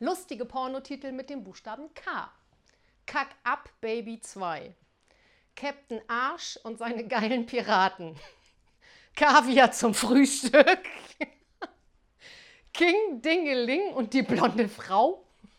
Lustige Pornotitel mit dem Buchstaben K. Kack ab Baby 2. Captain Arsch und seine geilen Piraten. Kaviar zum Frühstück. King Dingeling und die blonde Frau.